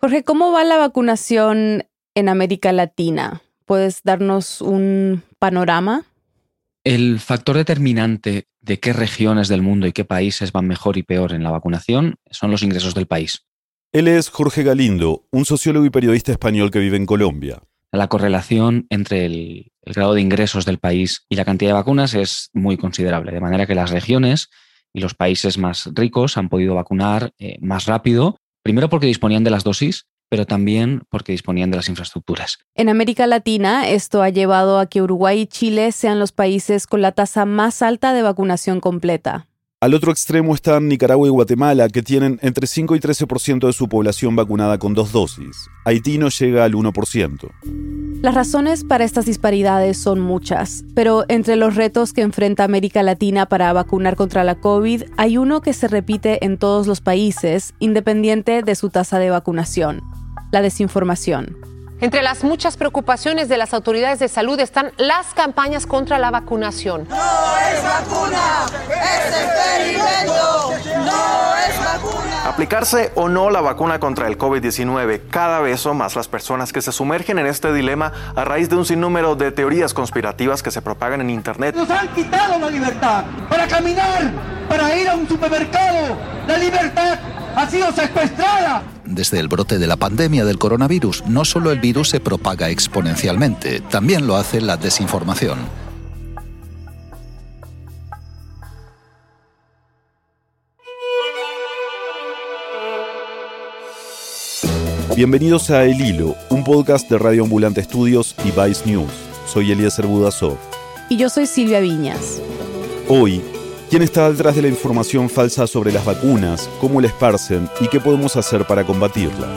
Jorge, ¿cómo va la vacunación en América Latina? ¿Puedes darnos un panorama? El factor determinante de qué regiones del mundo y qué países van mejor y peor en la vacunación son los ingresos del país. Él es Jorge Galindo, un sociólogo y periodista español que vive en Colombia. La correlación entre el, grado de ingresos del país y la cantidad de vacunas es muy considerable, de manera que las regiones y los países más ricos han podido vacunar eh, más rápido, primero porque disponían de las dosis pero también porque disponían de las infraestructuras. En América Latina, esto ha llevado a que Uruguay y Chile sean los países con la tasa más alta de vacunación completa. Al otro extremo están Nicaragua y Guatemala, que tienen entre 5 y 13% de su población vacunada con dos dosis. Haití no llega al 1%. Las razones para estas disparidades son muchas, pero entre los retos que enfrenta América Latina para vacunar contra la COVID, hay uno que se repite en todos los países, independiente de su tasa de vacunación, la desinformación. Entre las muchas preocupaciones de las autoridades de salud están las campañas contra la vacunación. No es vacuna, es experimento, no es vacuna. Aplicarse o no la vacuna contra el COVID-19, cada vez son más las personas que se sumergen en este dilema a raíz de un sinnúmero de teorías conspirativas que se propagan en Internet. Nos han quitado la libertad para caminar, para ir a un supermercado. La libertad ha sido secuestrada. Desde el brote de la pandemia del coronavirus, no solo el virus se propaga exponencialmente, también lo hace la desinformación. Bienvenidos a El Hilo, un podcast de Radio Ambulante Estudios y Vice News. Soy Eliezer Budasov. Y yo soy Silvia Viñas. Hoy ¿Quién está detrás de la información falsa sobre las vacunas? ¿Cómo la esparcen? ¿Y qué podemos hacer para combatirla?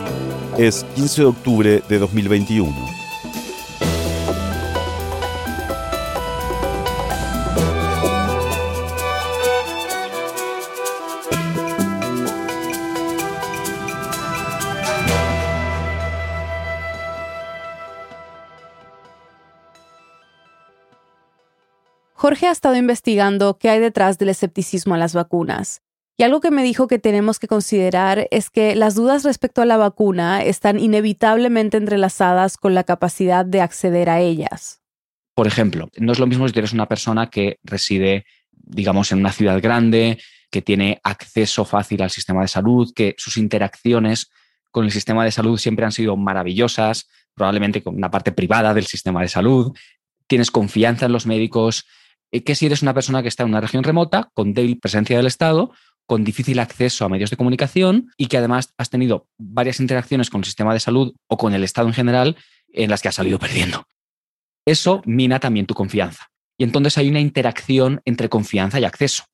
Es 15 de octubre de 2021. Jorge ha estado investigando qué hay detrás del escepticismo a las vacunas. Y algo que me dijo que tenemos que considerar es que las dudas respecto a la vacuna están inevitablemente entrelazadas con la capacidad de acceder a ellas. Por ejemplo, no es lo mismo si eres una persona que reside, digamos, en una ciudad grande, que tiene acceso fácil al sistema de salud, que sus interacciones con el sistema de salud siempre han sido maravillosas, probablemente con una parte privada del sistema de salud, tienes confianza en los médicos, que si eres una persona que está en una región remota, con débil presencia del Estado, con difícil acceso a medios de comunicación y que además has tenido varias interacciones con el sistema de salud o con el Estado en general en las que has salido perdiendo. Eso mina también tu confianza. Y entonces hay una interacción entre confianza y acceso.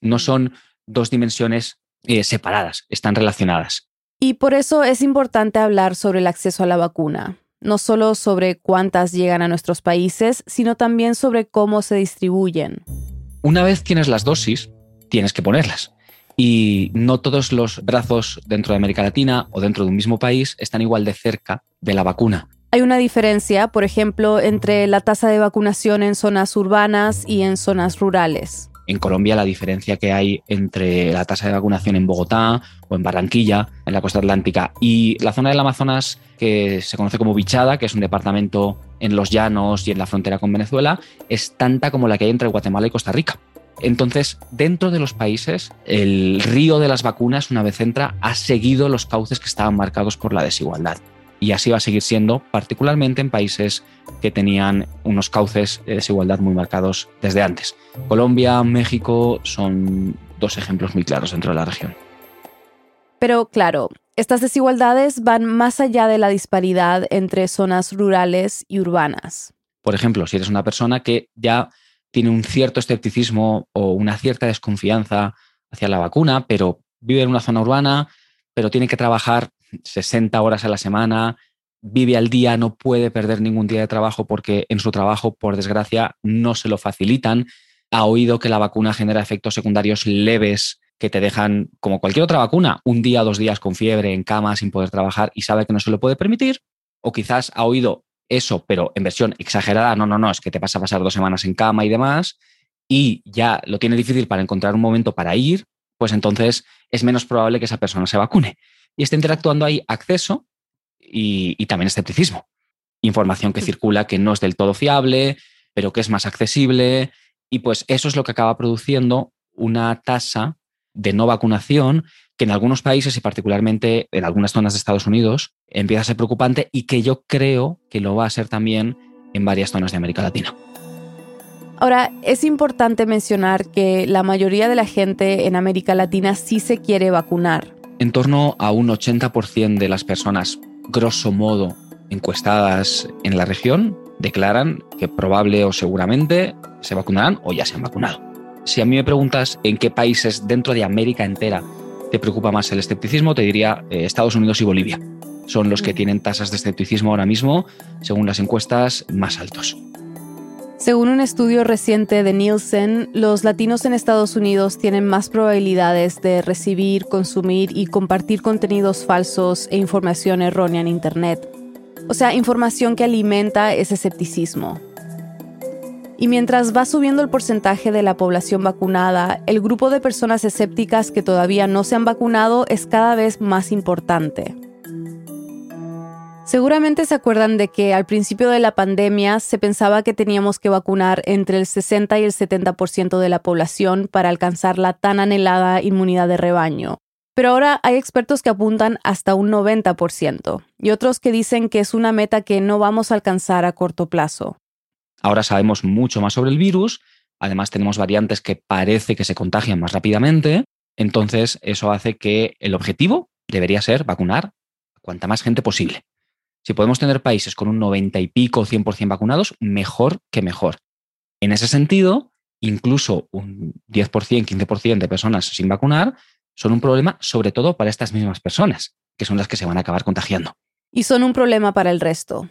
No son dos dimensiones eh, separadas, están relacionadas. Y por eso es importante hablar sobre el acceso a la vacuna no solo sobre cuántas llegan a nuestros países, sino también sobre cómo se distribuyen. Una vez tienes las dosis, tienes que ponerlas. Y no todos los brazos dentro de América Latina o dentro de un mismo país están igual de cerca de la vacuna. Hay una diferencia, por ejemplo, entre la tasa de vacunación en zonas urbanas y en zonas rurales en Colombia la diferencia que hay entre la tasa de vacunación en Bogotá o en Barranquilla, en la costa atlántica, y la zona del Amazonas que se conoce como Bichada, que es un departamento en los llanos y en la frontera con Venezuela, es tanta como la que hay entre Guatemala y Costa Rica. Entonces, dentro de los países, el río de las vacunas, una vez entra, ha seguido los cauces que estaban marcados por la desigualdad y así va a seguir siendo, particularmente en países que tenían unos cauces de desigualdad muy marcados desde antes. Colombia, México son dos ejemplos muy claros dentro de la región. Pero claro, estas desigualdades van más allá de la disparidad entre zonas rurales y urbanas. Por ejemplo, si eres una persona que ya tiene un cierto escepticismo o una cierta desconfianza hacia la vacuna, pero vive en una zona urbana, pero tiene que trabajar 60 horas a la semana, vive al día, no puede perder ningún día de trabajo porque en su trabajo, por desgracia, no se lo facilitan. Ha oído que la vacuna genera efectos secundarios leves que te dejan, como cualquier otra vacuna, un día o dos días con fiebre, en cama, sin poder trabajar y sabe que no se lo puede permitir. O quizás ha oído eso, pero en versión exagerada, no, no, no, es que te vas a pasar dos semanas en cama y demás, y ya lo tiene difícil para encontrar un momento para ir, pues entonces es menos probable que esa persona se vacune y está interactuando ahí acceso y, y también escepticismo. Información que circula que no es del todo fiable, pero que es más accesible. Y pues eso es lo que acaba produciendo una tasa de no vacunación que en algunos países y particularmente en algunas zonas de Estados Unidos empieza a ser preocupante y que yo creo que lo va a ser también en varias zonas de América Latina. Ahora, es importante mencionar que la mayoría de la gente en América Latina sí se quiere vacunar. En torno a un 80% de las personas, grosso modo, encuestadas en la región, declaran que probable o seguramente se vacunarán o ya se han vacunado. Si a mí me preguntas en qué países dentro de América entera te preocupa más el escepticismo, te diría eh, Estados Unidos y Bolivia. Son los que tienen tasas de escepticismo ahora mismo, según las encuestas, más altos. Según un estudio reciente de Nielsen, los latinos en Estados Unidos tienen más probabilidades de recibir, consumir y compartir contenidos falsos e información errónea en Internet. O sea, información que alimenta ese escepticismo. Y mientras va subiendo el porcentaje de la población vacunada, el grupo de personas escépticas que todavía no se han vacunado es cada vez más importante. Seguramente se acuerdan de que al principio de la pandemia se pensaba que teníamos que vacunar entre el 60 y el 70% de la población para alcanzar la tan anhelada inmunidad de rebaño. Pero ahora hay expertos que apuntan hasta un 90% y otros que dicen que es una meta que no vamos a alcanzar a corto plazo. Ahora sabemos mucho más sobre el virus, además tenemos variantes que parece que se contagian más rápidamente, entonces eso hace que el objetivo debería ser vacunar a cuanta más gente posible. Si podemos tener países con un 90 y pico, 100% vacunados, mejor que mejor. En ese sentido, incluso un 10%, 15% de personas sin vacunar son un problema sobre todo para estas mismas personas, que son las que se van a acabar contagiando. Y son un problema para el resto.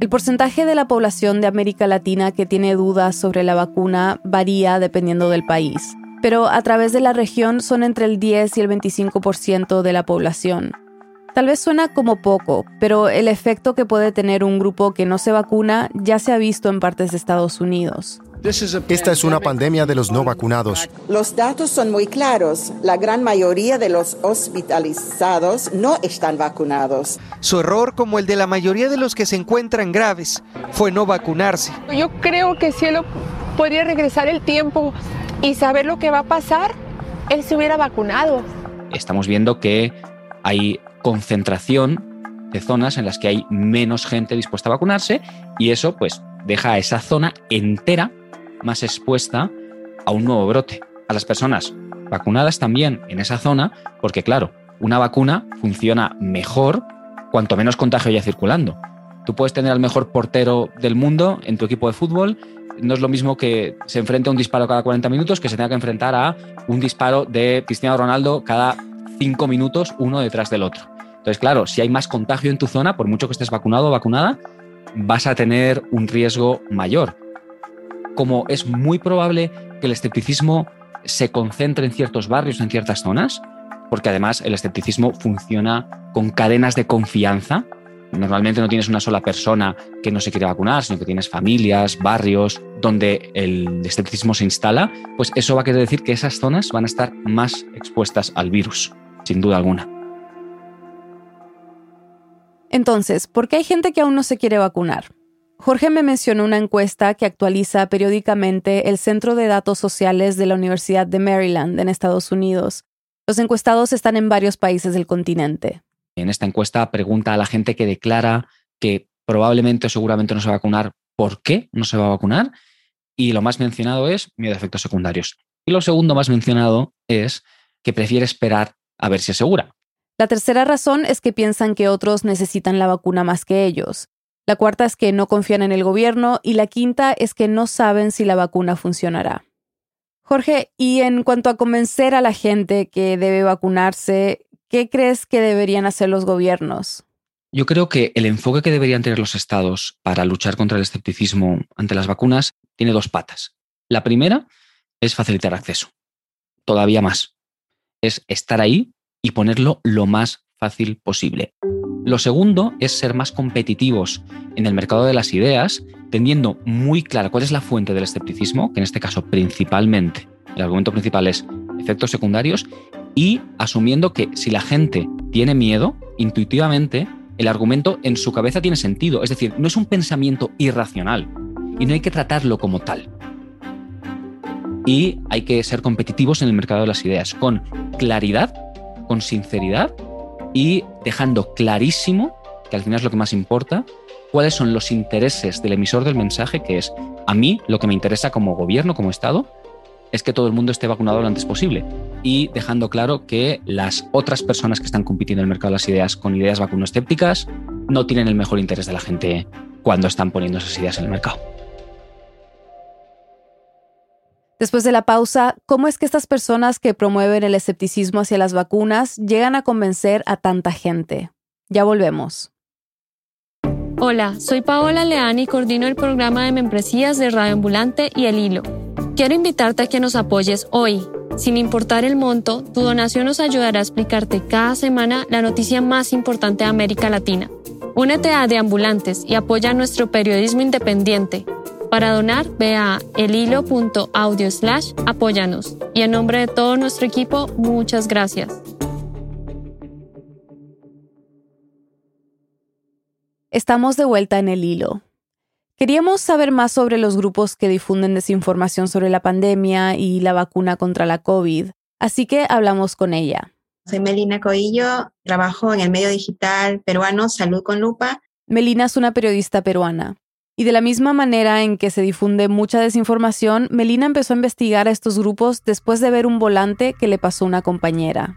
El porcentaje de la población de América Latina que tiene dudas sobre la vacuna varía dependiendo del país, pero a través de la región son entre el 10 y el 25% de la población. Tal vez suena como poco, pero el efecto que puede tener un grupo que no se vacuna ya se ha visto en partes de Estados Unidos. Esta es una pandemia de los no vacunados. Los datos son muy claros. La gran mayoría de los hospitalizados no están vacunados. Su error, como el de la mayoría de los que se encuentran graves, fue no vacunarse. Yo creo que si él podría regresar el tiempo y saber lo que va a pasar, él se hubiera vacunado. Estamos viendo que hay concentración de zonas en las que hay menos gente dispuesta a vacunarse y eso pues deja a esa zona entera más expuesta a un nuevo brote. A las personas vacunadas también en esa zona, porque claro, una vacuna funciona mejor cuanto menos contagio haya circulando. Tú puedes tener al mejor portero del mundo en tu equipo de fútbol, no es lo mismo que se enfrente a un disparo cada 40 minutos que se tenga que enfrentar a un disparo de Cristiano Ronaldo cada 5 minutos uno detrás del otro. Entonces, claro, si hay más contagio en tu zona, por mucho que estés vacunado o vacunada, vas a tener un riesgo mayor. Como es muy probable que el escepticismo se concentre en ciertos barrios, en ciertas zonas, porque además el escepticismo funciona con cadenas de confianza. Normalmente no tienes una sola persona que no se quiere vacunar, sino que tienes familias, barrios donde el escepticismo se instala, pues eso va a querer decir que esas zonas van a estar más expuestas al virus, sin duda alguna. Entonces, ¿por qué hay gente que aún no se quiere vacunar? Jorge me mencionó una encuesta que actualiza periódicamente el Centro de Datos Sociales de la Universidad de Maryland en Estados Unidos. Los encuestados están en varios países del continente. En esta encuesta pregunta a la gente que declara que probablemente o seguramente no se va a vacunar, ¿por qué no se va a vacunar? Y lo más mencionado es miedo a efectos secundarios. Y lo segundo más mencionado es que prefiere esperar a ver si es segura. La tercera razón es que piensan que otros necesitan la vacuna más que ellos. La cuarta es que no confían en el gobierno y la quinta es que no saben si la vacuna funcionará. Jorge, y en cuanto a convencer a la gente que debe vacunarse, ¿qué crees que deberían hacer los gobiernos? Yo creo que el enfoque que deberían tener los estados para luchar contra el escepticismo ante las vacunas tiene dos patas. La primera es facilitar acceso. Todavía más. Es estar ahí y ponerlo lo más fácil posible. Lo segundo es ser más competitivos en el mercado de las ideas, teniendo muy claro cuál es la fuente del escepticismo, que en este caso principalmente, el argumento principal es efectos secundarios, y asumiendo que si la gente tiene miedo, intuitivamente el argumento en su cabeza tiene sentido. Es decir, no es un pensamiento irracional y no hay que tratarlo como tal. Y hay que ser competitivos en el mercado de las ideas, con claridad, con sinceridad y dejando clarísimo, que al final es lo que más importa, cuáles son los intereses del emisor del mensaje, que es a mí lo que me interesa como gobierno, como Estado, es que todo el mundo esté vacunado lo antes posible. Y dejando claro que las otras personas que están compitiendo en el mercado de las ideas con ideas vacunoescépticas no tienen el mejor interés de la gente cuando están poniendo esas ideas en el mercado. Después de la pausa, ¿cómo es que estas personas que promueven el escepticismo hacia las vacunas llegan a convencer a tanta gente? Ya volvemos. Hola, soy Paola Leán y coordino el programa de membresías de Radio Ambulante y El Hilo. Quiero invitarte a que nos apoyes hoy. Sin importar el monto, tu donación nos ayudará a explicarte cada semana la noticia más importante de América Latina. Únete a De Ambulantes y apoya nuestro periodismo independiente. Para donar, ve a elhilo.audio slash apóyanos. Y en nombre de todo nuestro equipo, muchas gracias. Estamos de vuelta en el hilo. Queríamos saber más sobre los grupos que difunden desinformación sobre la pandemia y la vacuna contra la COVID, así que hablamos con ella. Soy Melina Coillo, trabajo en el medio digital peruano Salud con Lupa. Melina es una periodista peruana. Y de la misma manera en que se difunde mucha desinformación, Melina empezó a investigar a estos grupos después de ver un volante que le pasó una compañera.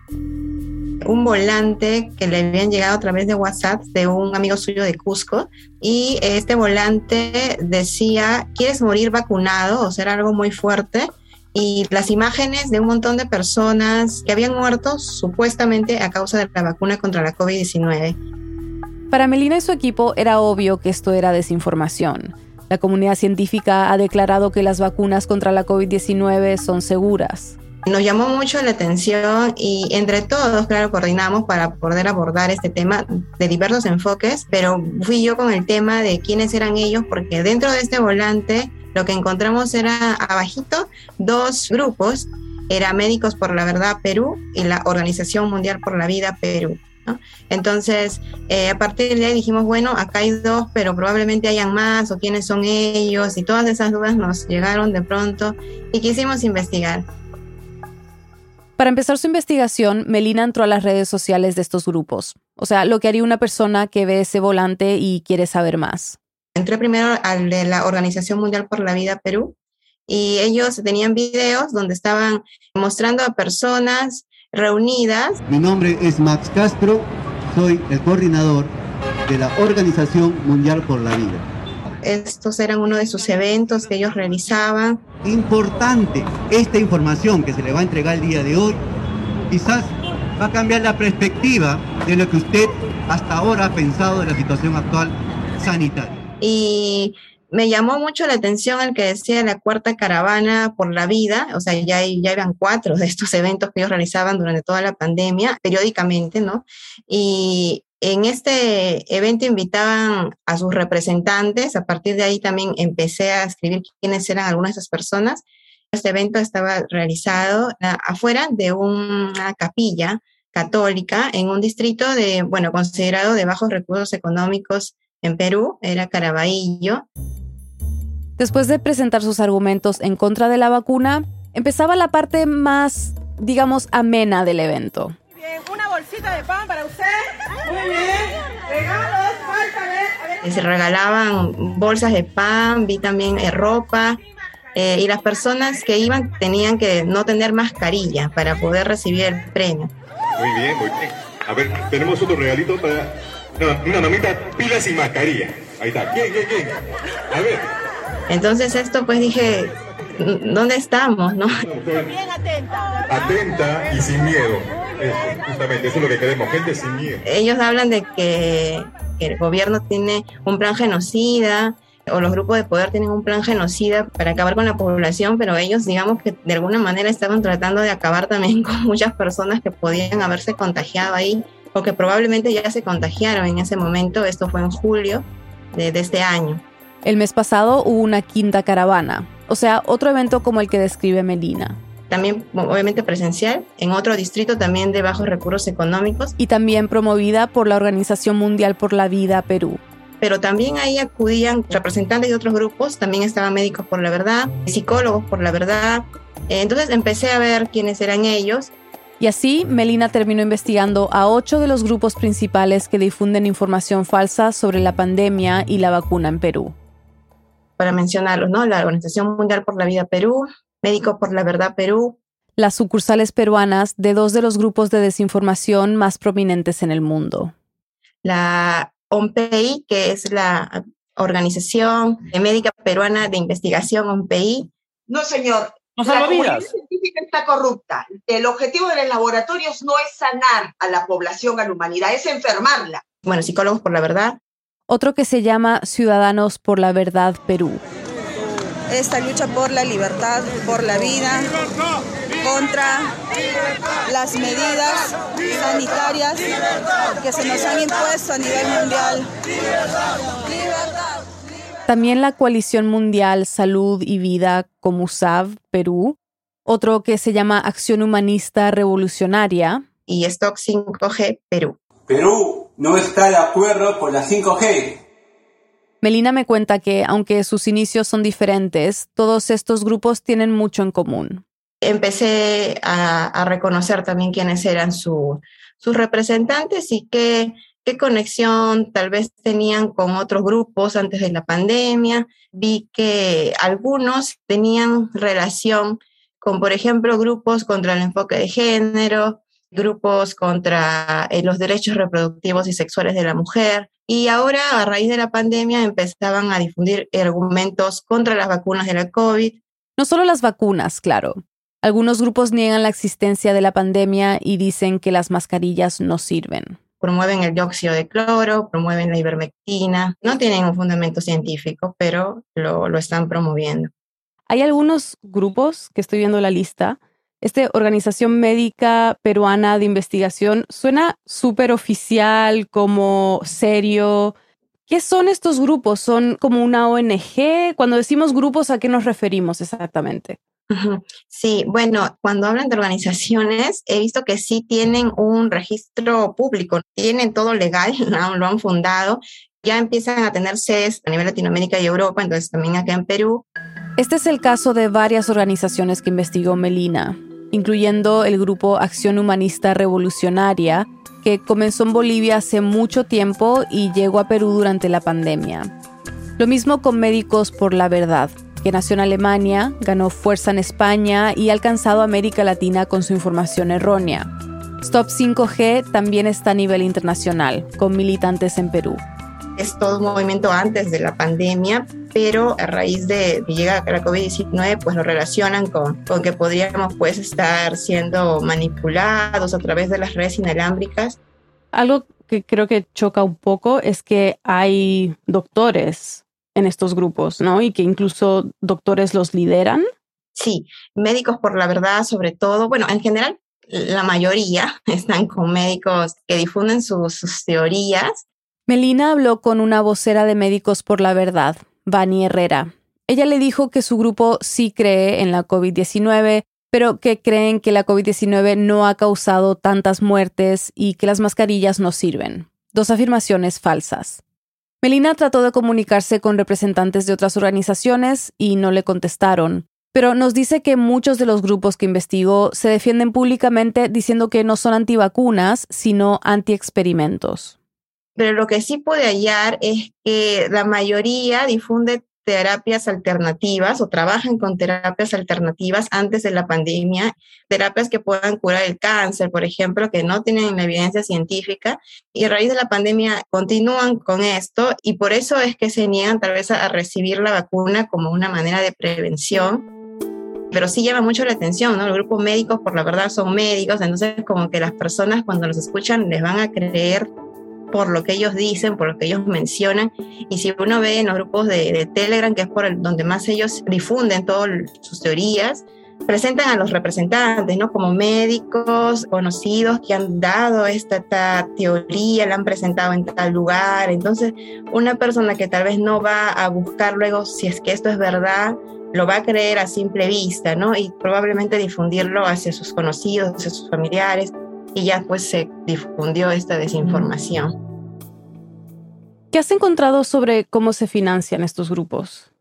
Un volante que le habían llegado a través de WhatsApp de un amigo suyo de Cusco y este volante decía, ¿quieres morir vacunado? O sea, algo muy fuerte y las imágenes de un montón de personas que habían muerto supuestamente a causa de la vacuna contra la COVID-19. Para Melina y su equipo era obvio que esto era desinformación. La comunidad científica ha declarado que las vacunas contra la COVID-19 son seguras. Nos llamó mucho la atención y entre todos, claro, coordinamos para poder abordar este tema de diversos enfoques, pero fui yo con el tema de quiénes eran ellos, porque dentro de este volante lo que encontramos era abajito dos grupos, era Médicos por la Verdad Perú y la Organización Mundial por la Vida Perú. Entonces, eh, a partir de ahí dijimos, bueno, acá hay dos, pero probablemente hayan más, o quiénes son ellos, y todas esas dudas nos llegaron de pronto y quisimos investigar. Para empezar su investigación, Melina entró a las redes sociales de estos grupos, o sea, lo que haría una persona que ve ese volante y quiere saber más. Entré primero al de la Organización Mundial por la Vida Perú y ellos tenían videos donde estaban mostrando a personas reunidas. Mi nombre es Max Castro, soy el coordinador de la Organización Mundial por la Vida. Estos eran uno de sus eventos que ellos realizaban. Importante esta información que se le va a entregar el día de hoy, quizás va a cambiar la perspectiva de lo que usted hasta ahora ha pensado de la situación actual sanitaria. Y me llamó mucho la atención el que decía la cuarta caravana por la vida, o sea, ya, ya eran cuatro de estos eventos que ellos realizaban durante toda la pandemia, periódicamente, ¿no? Y en este evento invitaban a sus representantes, a partir de ahí también empecé a escribir quiénes eran algunas de esas personas. Este evento estaba realizado afuera de una capilla católica en un distrito de, bueno, considerado de bajos recursos económicos en Perú, era Caraballo. Después de presentar sus argumentos en contra de la vacuna, empezaba la parte más, digamos, amena del evento. Bien, una bolsita de pan para Se regalaban bolsas de pan, vi también eh, ropa. Eh, y las personas que iban tenían que no tener mascarilla para poder recibir el premio. Muy bien, muy bien. A ver, tenemos otro regalito para una mamita, pilas y mascarilla. Ahí está. ¿Quién, quién, quién? A ver. Entonces esto pues dije, ¿dónde estamos? No? Bien atenta. Atenta y sin miedo. Justamente, eso es lo que queremos, gente sin miedo. Ellos hablan de que, el gobierno tiene un plan genocida, o los grupos de poder tienen un plan genocida para acabar con la población, pero ellos digamos que de alguna manera estaban tratando de acabar también con muchas personas que podían haberse contagiado ahí o que probablemente ya se contagiaron en ese momento. Esto fue en julio de, de este año. El mes pasado hubo una quinta caravana, o sea, otro evento como el que describe Melina. También obviamente presencial, en otro distrito también de bajos recursos económicos. Y también promovida por la Organización Mundial por la Vida Perú. Pero también ahí acudían representantes de otros grupos, también estaban médicos por la verdad, psicólogos por la verdad. Entonces empecé a ver quiénes eran ellos. Y así, Melina terminó investigando a ocho de los grupos principales que difunden información falsa sobre la pandemia y la vacuna en Perú. Para mencionarlos, ¿no? La Organización Mundial por la Vida Perú, Médicos por la Verdad Perú. Las sucursales peruanas de dos de los grupos de desinformación más prominentes en el mundo. La OMPI, que es la Organización Médica Peruana de Investigación OMPI. No, señor. la comunidad científica está corrupta. El objetivo de los laboratorios no es sanar a la población, a la humanidad, es enfermarla. Bueno, Psicólogos por la Verdad. Otro que se llama Ciudadanos por la Verdad Perú esta lucha por la libertad, por la vida, contra las medidas sanitarias que se nos han impuesto a nivel mundial. También la Coalición Mundial Salud y Vida, COMUSAV, Perú. Otro que se llama Acción Humanista Revolucionaria. Y Stock 5G, Perú. Perú no está de acuerdo con la 5G Melina me cuenta que, aunque sus inicios son diferentes, todos estos grupos tienen mucho en común. Empecé a, reconocer también quiénes eran sus representantes y qué, qué conexión tal vez tenían con otros grupos antes de la pandemia. Vi que algunos tenían relación con, por ejemplo, grupos contra el enfoque de género, grupos contra eh, los derechos reproductivos y sexuales de la mujer. Y ahora, a raíz de la pandemia, empezaban a difundir argumentos contra las vacunas de la COVID. No solo las vacunas, claro. Algunos grupos niegan la existencia de la pandemia y dicen que las mascarillas no sirven. Promueven el dióxido de cloro, promueven la ivermectina. No tienen un fundamento científico, pero lo, lo están promoviendo. Hay algunos grupos, que estoy viendo la lista, esta organización médica peruana de investigación suena súper oficial, como serio. ¿Qué son estos grupos? ¿Son como una ONG? Cuando decimos grupos, ¿a qué nos referimos exactamente? Sí, bueno, cuando hablan de organizaciones, he visto que sí tienen un registro público, tienen todo legal, lo han fundado, ya empiezan a tener sedes a nivel Latinoamérica y Europa, entonces también acá en Perú. Este es el caso de varias organizaciones que investigó Melina incluyendo el grupo Acción Humanista Revolucionaria, que comenzó en Bolivia hace mucho tiempo y llegó a Perú durante la pandemia. Lo mismo con Médicos por la Verdad, que nació en Alemania, ganó fuerza en España y ha alcanzado América Latina con su información errónea. Stop 5G también está a nivel internacional, con militantes en Perú es todo un movimiento antes de la pandemia, pero a raíz de que llega la COVID-19, pues lo relacionan con, con que podríamos pues estar siendo manipulados a través de las redes inalámbricas. Algo que creo que choca un poco es que hay doctores en estos grupos, ¿no? Y que incluso doctores los lideran. Sí, médicos por la verdad, sobre todo, bueno, en general la mayoría están con médicos que difunden sus, sus teorías Melina habló con una vocera de Médicos por la Verdad, Vani Herrera. Ella le dijo que su grupo sí cree en la COVID-19, pero que creen que la COVID-19 no ha causado tantas muertes y que las mascarillas no sirven. Dos afirmaciones falsas. Melina trató de comunicarse con representantes de otras organizaciones y no le contestaron, pero nos dice que muchos de los grupos que investigó se defienden públicamente diciendo que no son antivacunas, sino antiexperimentos pero lo que sí pude hallar es que la mayoría difunde terapias alternativas o trabajan con terapias alternativas antes de la pandemia, terapias que puedan curar el cáncer, por ejemplo, que no tienen evidencia científica y a raíz de la pandemia continúan con esto y por eso es que se niegan tal vez a, recibir la vacuna como una manera de prevención pero sí llama mucho la atención, ¿no? Los grupos médicos, por la verdad, son médicos, entonces como que las personas cuando los escuchan les van a creer por lo que ellos dicen, por lo que ellos mencionan. Y si uno ve en los grupos de, Telegram, que es por el, donde más ellos difunden todas sus teorías, presentan a los representantes, ¿no? Como médicos conocidos que han dado esta, esta, teoría, la han presentado en tal lugar. Entonces, una persona que tal vez no va a buscar luego si es que esto es verdad, lo va a creer a simple vista, ¿no? Y probablemente difundirlo hacia sus conocidos, hacia sus familiares, y ya pues se difundió esta desinformación. ¿Qué has encontrado sobre cómo se financian estos grupos?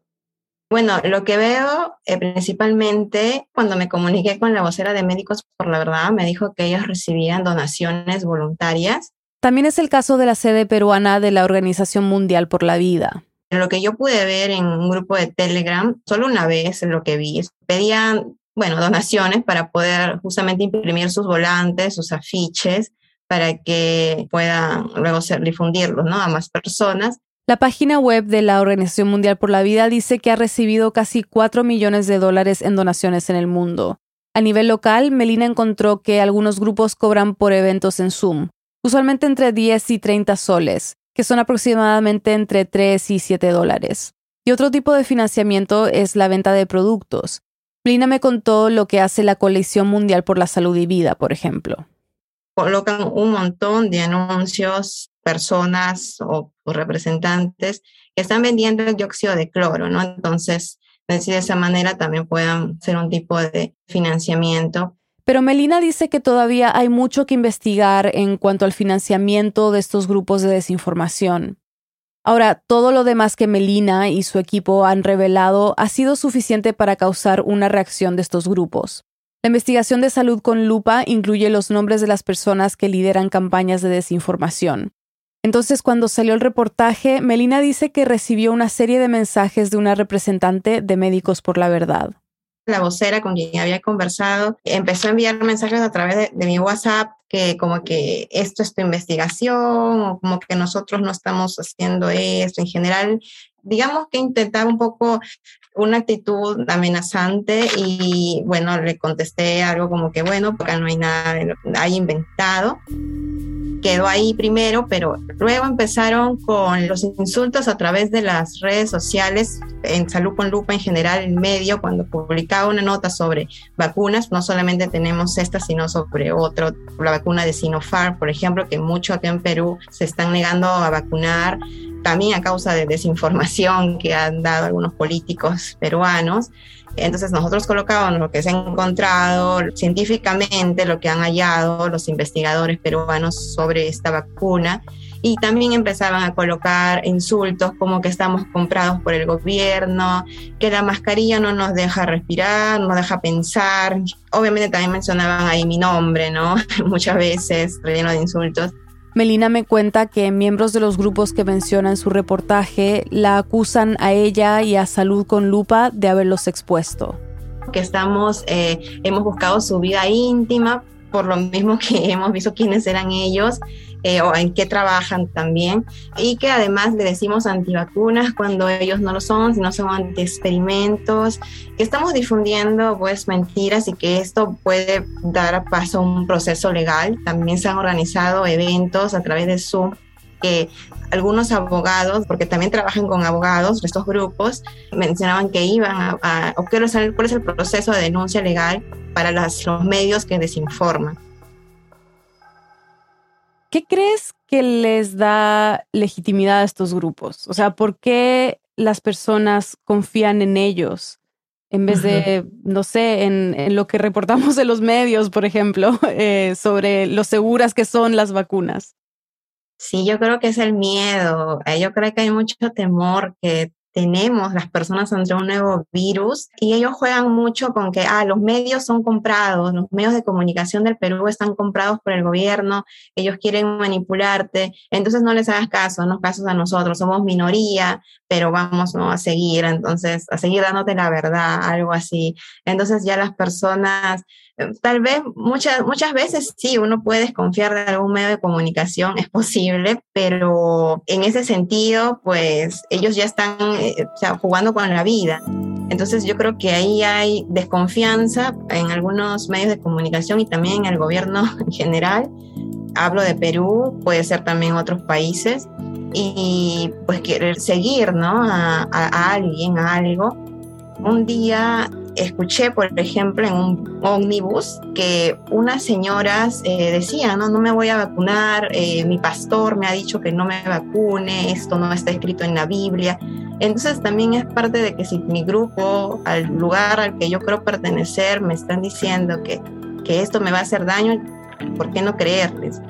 Bueno, lo que veo eh, principalmente cuando me comuniqué con la vocera de Médicos por la Verdad, me dijo que ellos recibían donaciones voluntarias. También es el caso de la sede peruana de la Organización Mundial por la Vida. Lo que yo pude ver en un grupo de Telegram, solo una vez lo que vi, pedían, bueno, donaciones para poder justamente imprimir sus volantes, sus afiches, para que puedan luego ser, difundirlos ¿no? a más personas. La página web de la Organización Mundial por la Vida dice que ha recibido casi 4 millones de dólares en donaciones en el mundo. A nivel local, Melina encontró que algunos grupos cobran por eventos en Zoom, usualmente entre 10 y 30 soles, que son aproximadamente entre 3 y 7 dólares. Y otro tipo de financiamiento es la venta de productos. Melina me contó lo que hace la Coalición Mundial por la Salud y Vida, por ejemplo. Colocan un montón de anuncios personas o, representantes que están vendiendo el dióxido de cloro, ¿no? Entonces, de esa manera también puedan ser un tipo de financiamiento. Pero Melina dice que todavía hay mucho que investigar en cuanto al financiamiento de estos grupos de desinformación. Ahora, todo lo demás que Melina y su equipo han revelado ha sido suficiente para causar una reacción de estos grupos. La investigación de salud con lupa incluye los nombres de las personas que lideran campañas de desinformación. Entonces, cuando salió el reportaje, Melina dice que recibió una serie de mensajes de una representante de Médicos por la Verdad. La vocera con quien había conversado empezó a enviar mensajes a través de, mi WhatsApp que como que esto es tu investigación o como que nosotros no estamos haciendo esto. En general, digamos que intentaba un poco una actitud amenazante y bueno, le contesté algo como que bueno, porque no hay nada, hay inventado quedó ahí primero, pero luego empezaron con los insultos a través de las redes sociales, en Salud con Lupa en general, el medio, cuando publicaba una nota sobre vacunas, no solamente tenemos esta, sino sobre otro, la vacuna de Sinopharm, por ejemplo, que mucho aquí en Perú se están negando a vacunar, también a causa de desinformación que han dado algunos políticos peruanos. Entonces nosotros colocábamos lo que se ha encontrado científicamente, lo que han hallado los investigadores peruanos sobre esta vacuna y también empezaban a colocar insultos como que estamos comprados por el gobierno, que la mascarilla no nos deja respirar, no deja pensar. Obviamente también mencionaban ahí mi nombre, ¿no? Muchas veces, lleno de insultos. Melina me cuenta que miembros de los grupos que menciona en su reportaje la acusan a ella y a Salud con Lupa de haberlos expuesto. Que estamos, eh, hemos buscado su vida íntima, por lo mismo que hemos visto quiénes eran ellos eh, o en qué trabajan también, y que además le decimos antivacunas cuando ellos no lo son, sino son anti-experimentos, que estamos difundiendo pues mentiras y que esto puede dar paso a un proceso legal. También se han organizado eventos a través de Zoom que algunos abogados, porque también trabajan con abogados, estos grupos, mencionaban que iban a, o cuál es el proceso de denuncia legal para los medios que desinforman. ¿Qué crees que les da legitimidad a estos grupos? O sea, ¿por qué las personas confían en ellos en vez de, no sé, en, lo que reportamos en los medios, por ejemplo, eh, sobre lo seguras que son las vacunas? Sí, yo creo que es el miedo. Eh, yo creo que hay mucho temor que tenemos las personas ante un nuevo virus y ellos juegan mucho con que ah, los medios son comprados, los medios de comunicación del Perú están comprados por el gobierno, ellos quieren manipularte, entonces no les hagas caso, no casos a nosotros, somos minoría, pero vamos a seguir, entonces a seguir dándote la verdad, algo así. Entonces ya las personas tal vez muchas, muchas veces sí, uno puede desconfiar de algún medio de comunicación, es posible, pero en ese sentido, pues ellos ya están eh, jugando con la vida. Entonces yo creo que ahí hay desconfianza en algunos medios de comunicación y también en el gobierno en general. Hablo de Perú, puede ser también otros países. Y pues querer seguir, ¿no? A, a alguien, a algo. Un día escuché, por ejemplo, en un ómnibus que unas señoras eh, decían, no, no me voy a vacunar, eh, mi pastor me ha dicho que no me vacune, esto no está escrito en la Biblia. Entonces también es parte de que si mi grupo, al lugar al que yo creo pertenecer, me están diciendo que, que esto me va a hacer daño, ¿por qué no creerles?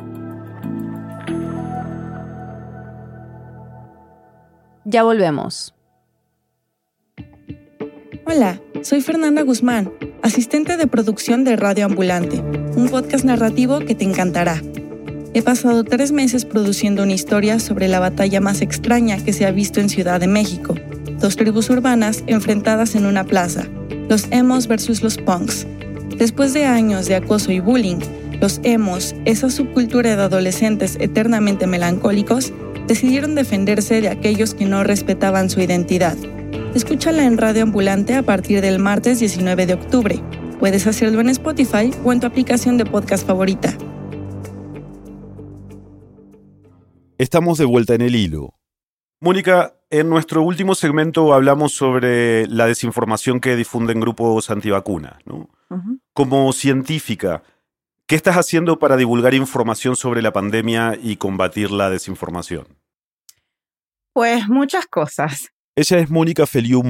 Ya volvemos. Hola, soy Fernanda Guzmán, asistente de producción de Radio Ambulante, un podcast narrativo que te encantará. He pasado tres meses produciendo una historia sobre la batalla más extraña que se ha visto en Ciudad de México. Dos tribus urbanas enfrentadas en una plaza, los emos versus los punks. Después de años de acoso y bullying, los emos, esa subcultura de adolescentes eternamente melancólicos, decidieron defenderse de aquellos que no respetaban su identidad. Escúchala en Radio Ambulante a partir del martes 19 de octubre. Puedes hacerlo en Spotify o en tu aplicación de podcast favorita. Estamos de vuelta en el hilo. Mónica, en nuestro último segmento hablamos sobre la desinformación que difunden grupos antivacunas. ¿no? Como científica, ¿qué estás haciendo para divulgar información sobre la pandemia y combatir la desinformación? Pues muchas cosas. Ella es Mónica Feliu.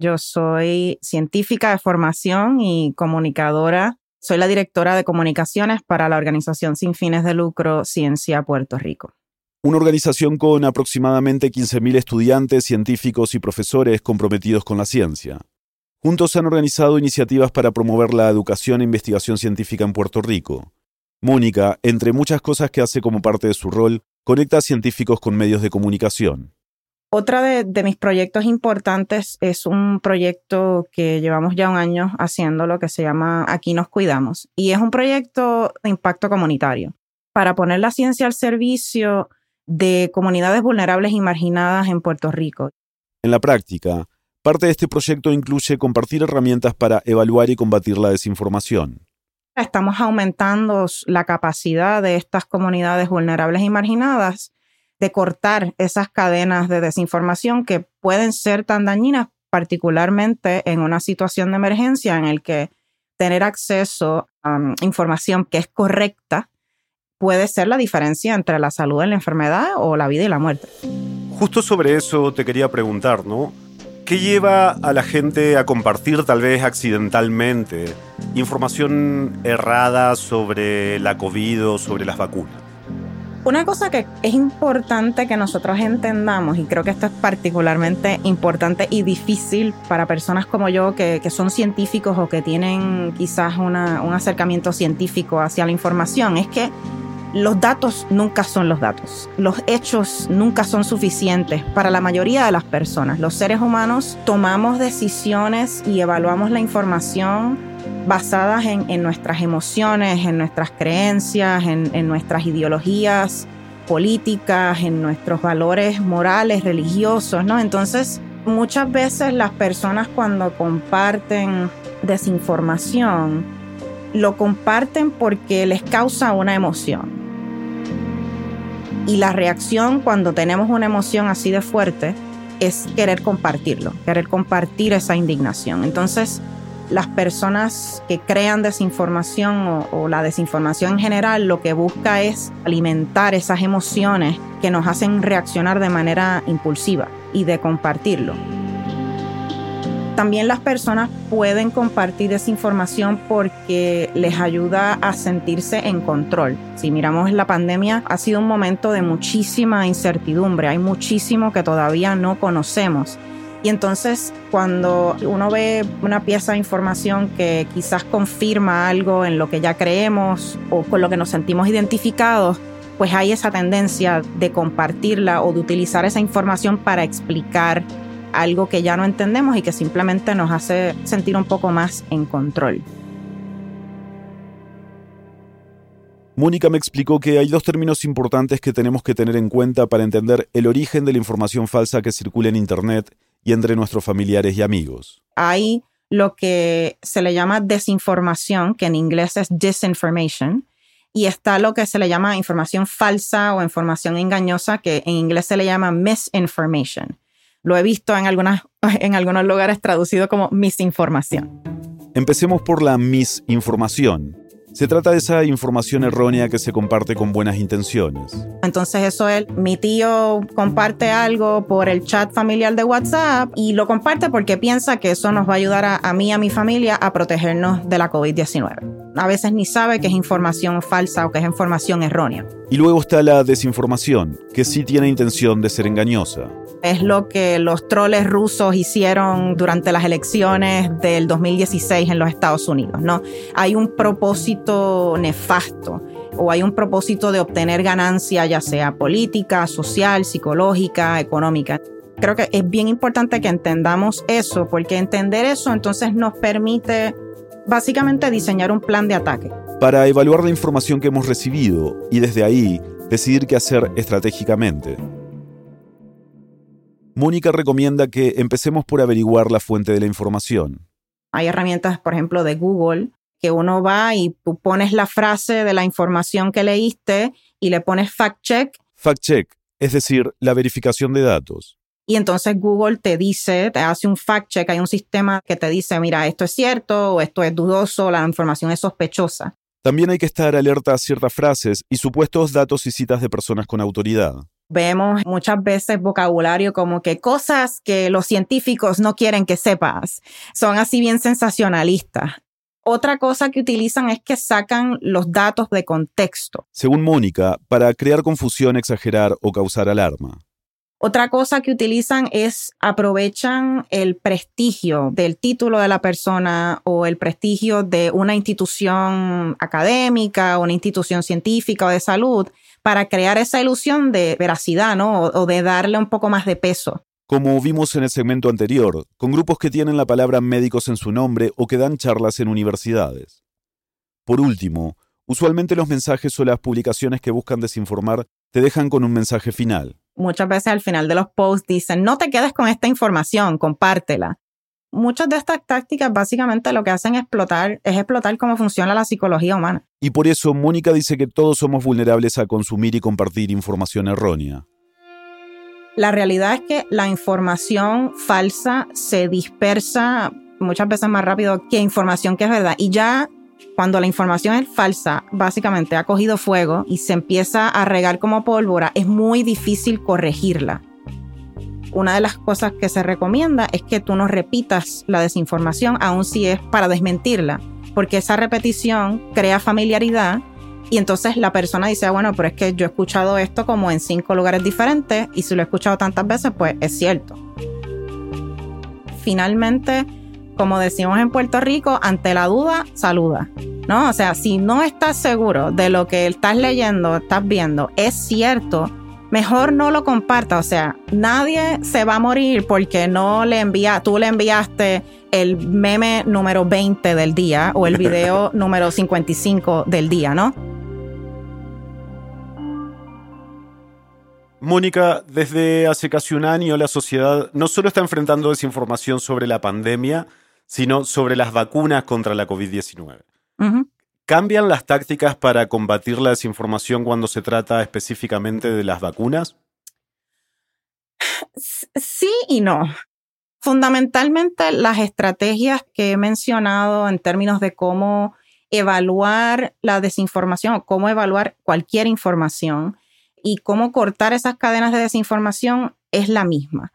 Yo soy científica de formación y comunicadora. Soy la directora de comunicaciones para la organización sin fines de lucro Ciencia Puerto Rico. Una organización con aproximadamente 15.000 estudiantes, científicos y profesores comprometidos con la ciencia. Juntos han organizado iniciativas para promover la educación e investigación científica en Puerto Rico. Mónica, entre muchas cosas que hace como parte de su rol, conecta a científicos con medios de comunicación. Otra de, mis proyectos importantes es un proyecto que llevamos ya un año haciendo, lo que se llama Aquí nos cuidamos. Y es un proyecto de impacto comunitario para poner la ciencia al servicio de comunidades vulnerables y marginadas en Puerto Rico. En la práctica, parte de este proyecto incluye compartir herramientas para evaluar y combatir la desinformación. Estamos aumentando la capacidad de estas comunidades vulnerables y marginadas de cortar esas cadenas de desinformación que pueden ser tan dañinas, particularmente en una situación de emergencia en el que tener acceso a um, información que es correcta puede ser la diferencia entre la salud y la enfermedad o la vida y la muerte. Justo sobre eso te quería preguntar, ¿no? ¿Qué lleva a la gente a compartir tal vez accidentalmente información errada sobre la COVID o sobre las vacunas? Una cosa que es importante que nosotros entendamos, y creo que esto es particularmente importante y difícil para personas como yo que, son científicos o que tienen quizás un acercamiento científico hacia la información, es que los datos nunca son los datos. Los hechos nunca son suficientes para la mayoría de las personas. Los seres humanos tomamos decisiones y evaluamos la información basadas en, nuestras emociones, en nuestras creencias, en, nuestras ideologías políticas, en nuestros valores morales, religiosos, ¿no? Entonces, muchas veces las personas cuando comparten desinformación, lo comparten porque les causa una emoción. Y la reacción cuando tenemos una emoción así de fuerte es querer compartirlo, querer compartir esa indignación. Entonces, las personas que crean desinformación o, la desinformación en general lo que busca es alimentar esas emociones que nos hacen reaccionar de manera impulsiva y de compartirlo. También las personas pueden compartir desinformación porque les ayuda a sentirse en control. Si miramos la pandemia, ha sido un momento de muchísima incertidumbre, hay muchísimo que todavía no conocemos y entonces cuando uno ve una pieza de información que quizás confirma algo en lo que ya creemos o con lo que nos sentimos identificados, pues hay esa tendencia de compartirla o de utilizar esa información para explicar algo que ya no entendemos y que simplemente nos hace sentir un poco más en control. Mónica me explicó que hay dos términos importantes que tenemos que tener en cuenta para entender el origen de la información falsa que circula en Internet y entre nuestros familiares y amigos. Hay lo que se le llama desinformación, que en inglés es disinformation, y está lo que se le llama información falsa o información engañosa, que en inglés se le llama misinformation. Lo he visto en, algunas, en algunos lugares traducido como misinformación. Empecemos por la misinformación. Se trata de esa información errónea que se comparte con buenas intenciones. Entonces eso es, mi tío comparte algo por el chat familiar de WhatsApp y lo comparte porque piensa que eso nos va a ayudar a, a mí y a mi familia a protegernos de la COVID-19. A veces ni sabe que es información falsa o que es información errónea. Y luego está la desinformación, que sí tiene intención de ser engañosa. Es lo que los troles rusos hicieron durante las elecciones del 2016 en los Estados Unidos, ¿no? Hay un propósito nefasto o hay un propósito de obtener ganancia, ya sea política, social, psicológica, económica. Creo que es bien importante que entendamos eso, porque entender eso entonces nos permite básicamente diseñar un plan de ataque. Para evaluar la información que hemos recibido y desde ahí decidir qué hacer estratégicamente. Mónica recomienda que empecemos por averiguar la fuente de la información. Hay herramientas, por ejemplo, de Google, que uno va y tú pones la frase de la información que leíste y le pones fact check. Fact check, es decir, la verificación de datos. Y entonces Google te dice, te hace un fact check, hay un sistema que te dice, mira, esto es cierto o esto es dudoso, la información es sospechosa. También hay que estar alerta a ciertas frases y supuestos datos y citas de personas con autoridad. Vemos muchas veces vocabulario como que cosas que los científicos no quieren que sepas. Son así bien sensacionalistas. Otra cosa que utilizan es que sacan los datos de contexto. Según Mónica, para crear confusión, exagerar o causar alarma. Otra cosa que utilizan es aprovechan el prestigio del título de la persona o el prestigio de una institución académica, una institución científica o de salud para crear esa ilusión de veracidad, ¿no? O, o de darle un poco más de peso. Como vimos en el segmento anterior, con grupos que tienen la palabra médicos en su nombre o que dan charlas en universidades. Por último, usualmente los mensajes o las publicaciones que buscan desinformar te dejan con un mensaje final. Muchas veces al final de los posts dicen, no te quedes con esta información, compártela. Muchas de estas tácticas básicamente lo que hacen explotar, es explotar cómo funciona la psicología humana. Y por eso Mónica dice que todos somos vulnerables a consumir y compartir información errónea. La realidad es que la información falsa se dispersa muchas veces más rápido que información que es verdad. Y ya cuando la información es falsa, básicamente ha cogido fuego y se empieza a regar como pólvora, es muy difícil corregirla. Una de las cosas que se recomienda es que tú no repitas la desinformación, aun si es para desmentirla, porque esa repetición crea familiaridad y entonces la persona dice, bueno, pero es que yo he escuchado esto como en cinco lugares diferentes y si lo he escuchado tantas veces, pues es cierto. Finalmente, como decimos en Puerto Rico, ante la duda, saluda. ¿No? O sea, si no estás seguro de lo que estás leyendo, estás viendo, es cierto, mejor no lo comparta. O sea, nadie se va a morir porque no le envía, tú le enviaste el meme número 20 del día o el video número 55 del día, ¿no? Mónica, desde hace casi un año la sociedad no solo está enfrentando desinformación sobre la pandemia, sino sobre las vacunas contra la COVID-19. ¿Cambian las tácticas para combatir la desinformación cuando se trata específicamente de las vacunas? Sí y no. Fundamentalmente las estrategias que he mencionado en términos de cómo evaluar la desinformación o cómo evaluar cualquier información y cómo cortar esas cadenas de desinformación es la misma.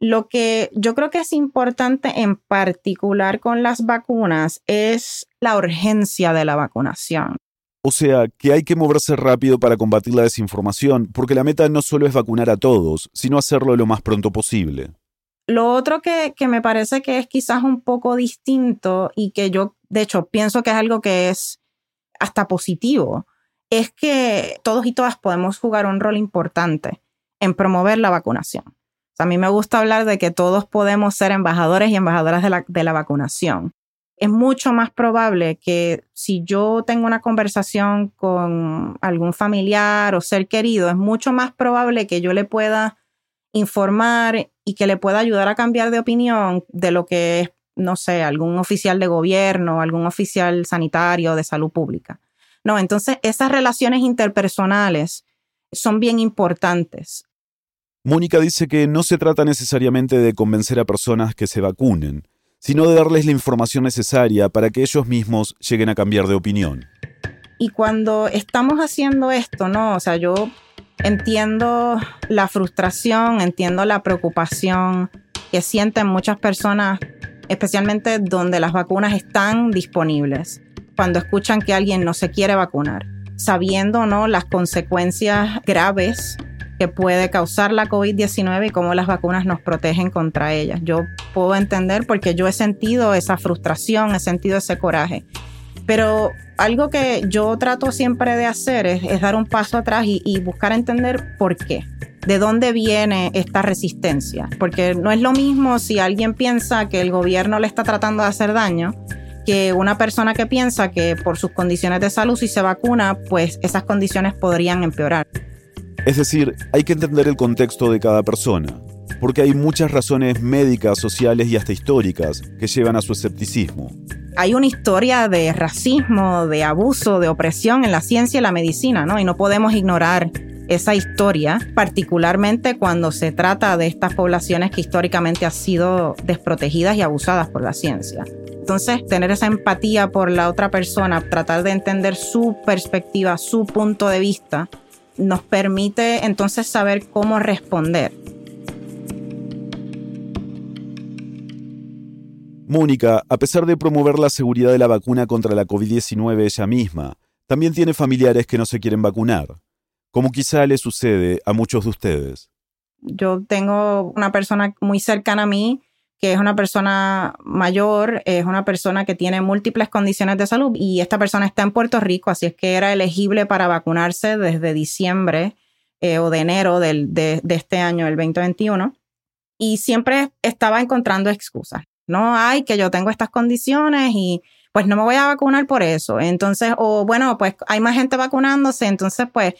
Lo que yo creo que es importante en particular con las vacunas es la urgencia de la vacunación. O sea, que hay que moverse rápido para combatir la desinformación, porque la meta no solo es vacunar a todos, sino hacerlo lo más pronto posible. Lo otro que, que me parece que es quizás un poco distinto y que yo, de hecho, pienso que es algo que es hasta positivo, es que todos y todas podemos jugar un rol importante en promover la vacunación. A mí me gusta hablar de que todos podemos ser embajadores y embajadoras de la, de la vacunación. Es mucho más probable que si yo tengo una conversación con algún familiar o ser querido, es mucho más probable que yo le pueda informar y que le pueda ayudar a cambiar de opinión de lo que es, no sé, algún oficial de gobierno, algún oficial sanitario de salud pública. No, entonces esas relaciones interpersonales son bien importantes. Mónica dice que no se trata necesariamente de convencer a personas que se vacunen, sino de darles la información necesaria para que ellos mismos lleguen a cambiar de opinión. Y cuando estamos haciendo esto, ¿no? O sea, yo entiendo la frustración, entiendo la preocupación que sienten muchas personas, especialmente donde las vacunas están disponibles, cuando escuchan que alguien no se quiere vacunar, sabiendo, ¿no? Las consecuencias graves que puede causar la COVID-19 y cómo las vacunas nos protegen contra ellas. Yo puedo entender porque yo he sentido esa frustración, he sentido ese coraje. Pero algo que yo trato siempre de hacer es, dar un paso atrás y, y, buscar entender por qué, de dónde viene esta resistencia. Porque no es lo mismo si alguien piensa que el gobierno le está tratando de hacer daño que una persona que piensa que por sus condiciones de salud si se vacuna, pues esas condiciones podrían empeorar. Es decir, hay que entender el contexto de cada persona, porque hay muchas razones médicas, sociales y hasta históricas que llevan a su escepticismo. Hay una historia de racismo, de abuso, de opresión en la ciencia y la medicina, ¿no? Y no podemos ignorar esa historia, particularmente cuando se trata de estas poblaciones que históricamente han sido desprotegidas y abusadas por la ciencia. Entonces, tener esa empatía por la otra persona, tratar de entender su perspectiva, su punto de vista, nos permite entonces saber cómo responder. Mónica, a pesar de promover la seguridad de la vacuna contra la COVID-19 ella misma, también tiene familiares que no se quieren vacunar, como quizá le sucede a muchos de ustedes. Yo tengo una persona muy cercana a mí que es una persona mayor, es una persona que tiene múltiples condiciones de salud y esta persona está en Puerto Rico, así es que era elegible para vacunarse desde diciembre eh, o de enero del, de, este año, el 2021, y siempre estaba encontrando excusas. No, hay que yo tengo estas condiciones y pues no me voy a vacunar por eso. Entonces, o bueno, pues hay más gente vacunándose, entonces pues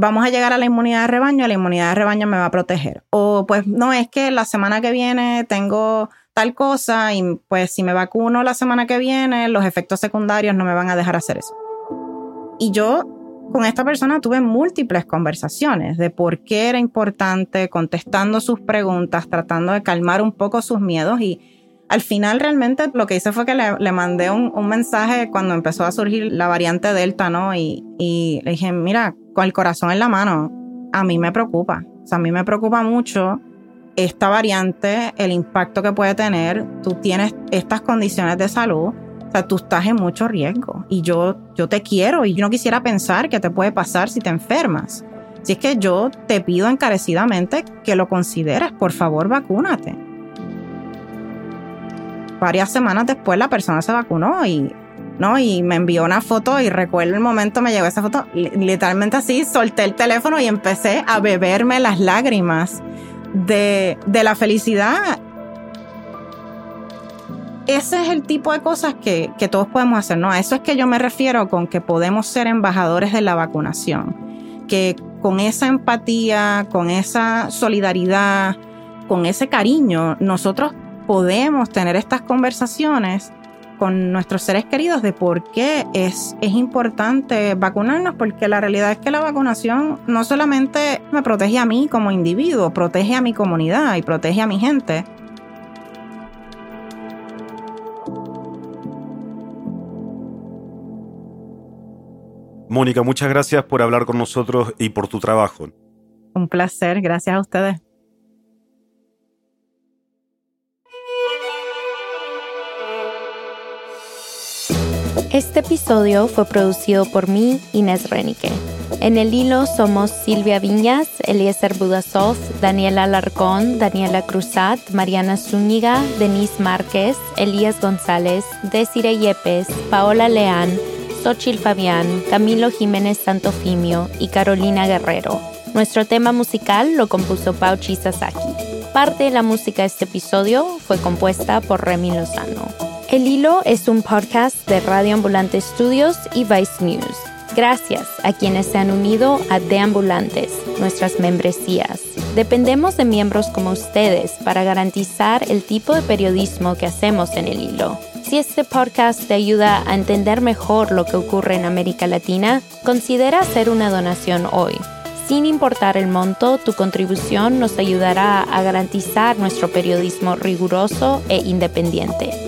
vamos a llegar a la inmunidad de rebaño, la inmunidad de rebaño me va a proteger. O pues no, es que la semana que viene tengo tal cosa y pues si me vacuno la semana que viene, los efectos secundarios no me van a dejar hacer eso. Y yo con esta persona tuve múltiples conversaciones de por qué era importante, contestando sus preguntas, tratando de calmar un poco sus miedos y al final realmente lo que hice fue que le, mandé un, mensaje cuando empezó a surgir la variante Delta, ¿no? Y, y le dije, mira, con el corazón en la mano, a mí me preocupa. O sea, a mí me preocupa mucho esta variante, el impacto que puede tener. Tú tienes estas condiciones de salud. O sea, tú estás en mucho riesgo. Y yo, yo te quiero y yo no quisiera pensar qué te puede pasar si te enfermas. Si es que yo te pido encarecidamente que lo consideres. Por favor, vacúnate varias semanas después la persona se vacunó y, ¿no? y me envió una foto y recuerdo el momento me llegó esa foto, literalmente así, solté el teléfono y empecé a beberme las lágrimas de, de la felicidad. Ese es el tipo de cosas que, que todos podemos hacer, ¿no? A eso es que yo me refiero con que podemos ser embajadores de la vacunación, que con esa empatía, con esa solidaridad, con ese cariño, nosotros podemos tener estas conversaciones con nuestros seres queridos de por qué es, es importante vacunarnos, porque la realidad es que la vacunación no solamente me protege a mí como individuo, protege a mi comunidad y protege a mi gente. Mónica, muchas gracias por hablar con nosotros y por tu trabajo. Un placer, gracias a ustedes. Este episodio fue producido por mí, Inés Renique. En el hilo somos Silvia Viñas, Eliezer Budasov, Daniela Larcón, Daniela Cruzat, Mariana Zúñiga, Denise Márquez, Elías González, Desire Yepes, Paola Leán, Xochil Fabián, Camilo Jiménez Santofimio y Carolina Guerrero. Nuestro tema musical lo compuso Pauchi Sasaki. Parte de la música de este episodio fue compuesta por Remy Lozano. El Hilo es un podcast de Radio Ambulante Studios y Vice News. Gracias a quienes se han unido a De Ambulantes, nuestras membresías. Dependemos de miembros como ustedes para garantizar el tipo de periodismo que hacemos en el hilo. Si este podcast te ayuda a entender mejor lo que ocurre en América Latina, considera hacer una donación hoy. Sin importar el monto, tu contribución nos ayudará a garantizar nuestro periodismo riguroso e independiente.